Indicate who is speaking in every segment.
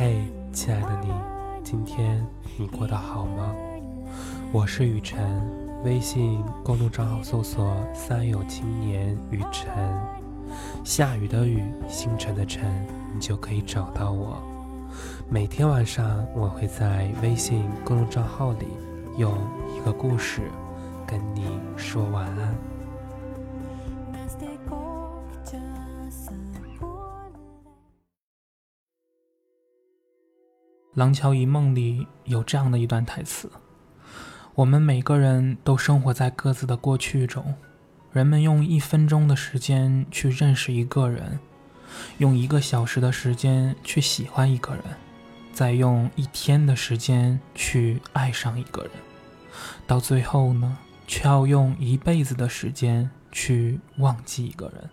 Speaker 1: 嘿，亲爱的你，今天你过得好吗？我是雨晨，微信公众账号搜索“三有青年雨晨”，下雨的雨，星辰的辰，你就可以找到我。每天晚上，我会在微信公众账号里用一个故事跟你说晚安。
Speaker 2: 《廊桥遗梦》里有这样的一段台词：“我们每个人都生活在各自的过去中，人们用一分钟的时间去认识一个人，用一个小时的时间去喜欢一个人，再用一天的时间去爱上一个人，到最后呢，却要用一辈子的时间去忘记一个人。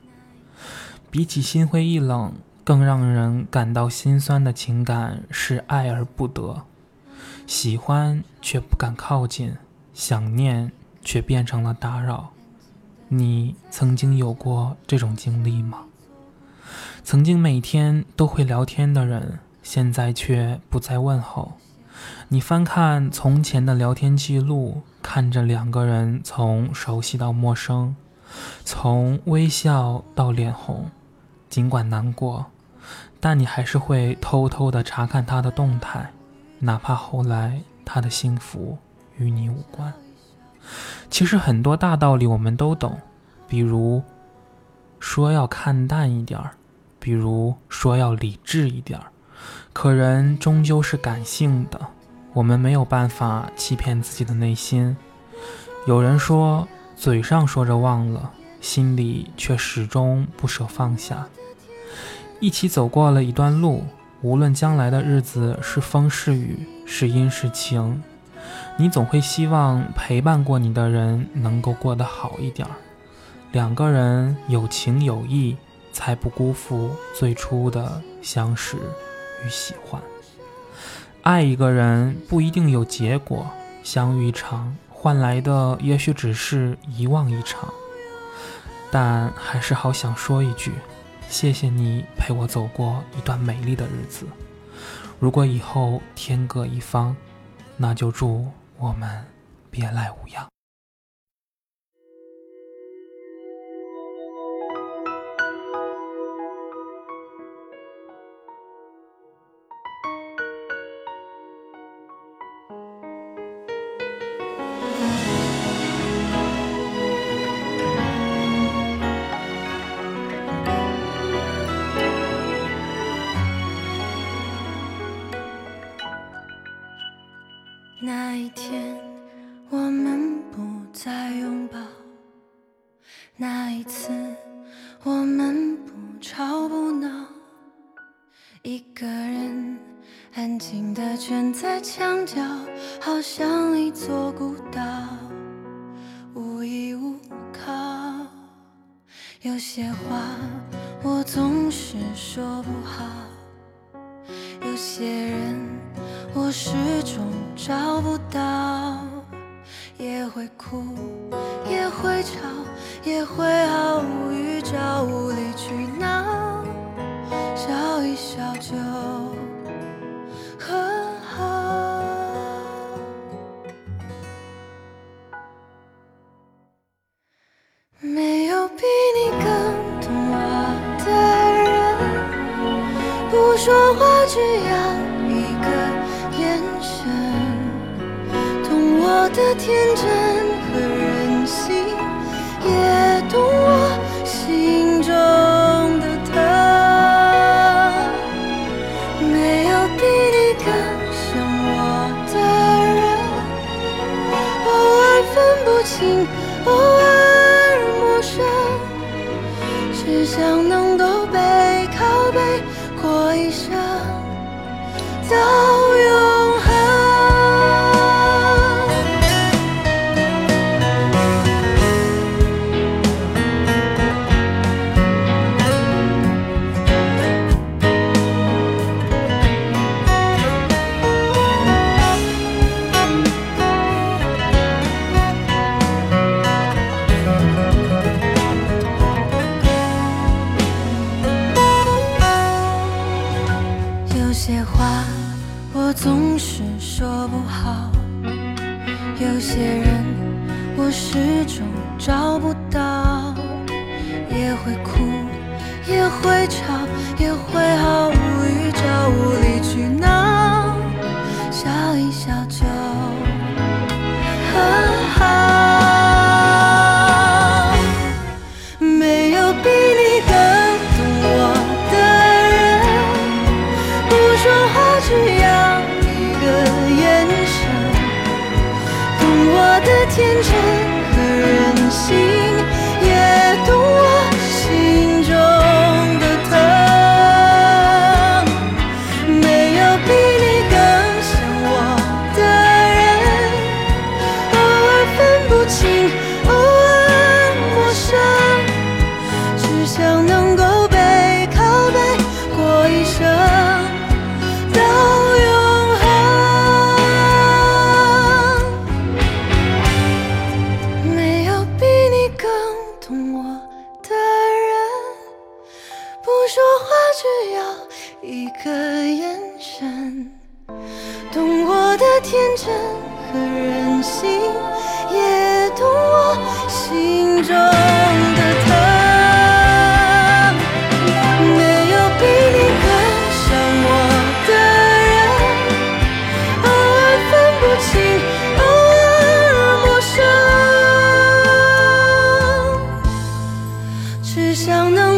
Speaker 2: 比起心灰意冷。”更让人感到心酸的情感是爱而不得，喜欢却不敢靠近，想念却变成了打扰。你曾经有过这种经历吗？曾经每天都会聊天的人，现在却不再问候。你翻看从前的聊天记录，看着两个人从熟悉到陌生，从微笑到脸红，尽管难过。但你还是会偷偷的查看他的动态，哪怕后来他的幸福与你无关。其实很多大道理我们都懂，比如说要看淡一点儿，比如说要理智一点儿。可人终究是感性的，我们没有办法欺骗自己的内心。有人说，嘴上说着忘了，心里却始终不舍放下。一起走过了一段路，无论将来的日子是风是雨，是阴是晴，你总会希望陪伴过你的人能够过得好一点儿。两个人有情有义，才不辜负最初的相识与喜欢。爱一个人不一定有结果，相遇一场换来的也许只是遗忘一场。但还是好想说一句。谢谢你陪我走过一段美丽的日子。如果以后天各一方，那就祝我们别来无恙。
Speaker 3: 那一天，我们不再拥抱；那一次，我们不吵不闹。一个人安静地蜷在墙角，好像一座孤岛，无依无靠。有些话我总是说不好，有些人我始终。找不到，也会哭，也会吵，也会毫无预兆无理取闹，笑一笑就很好。没有比你更懂我的人，不说话只要。的天真和任性，也懂我心中的疼。没有比你更像我的人，偶尔分不清，偶尔陌生，只想能够背靠背过一生。说不好，有些人我始终找不到，也会哭，也会吵，也会毫无预兆无理取闹，笑一笑就很好。没有比你更懂我的人，不说话只要不说话只要一个眼神，懂我的天真和任性，也懂我心中的疼。没有比你更像我的人，偶尔分不清，偶尔陌生，只想能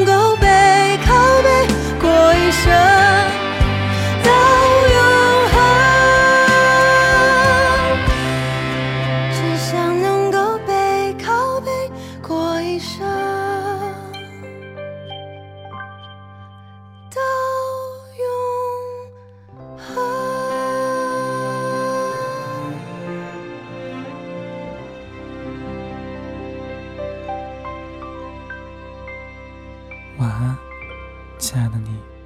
Speaker 1: 晚安，亲爱的你。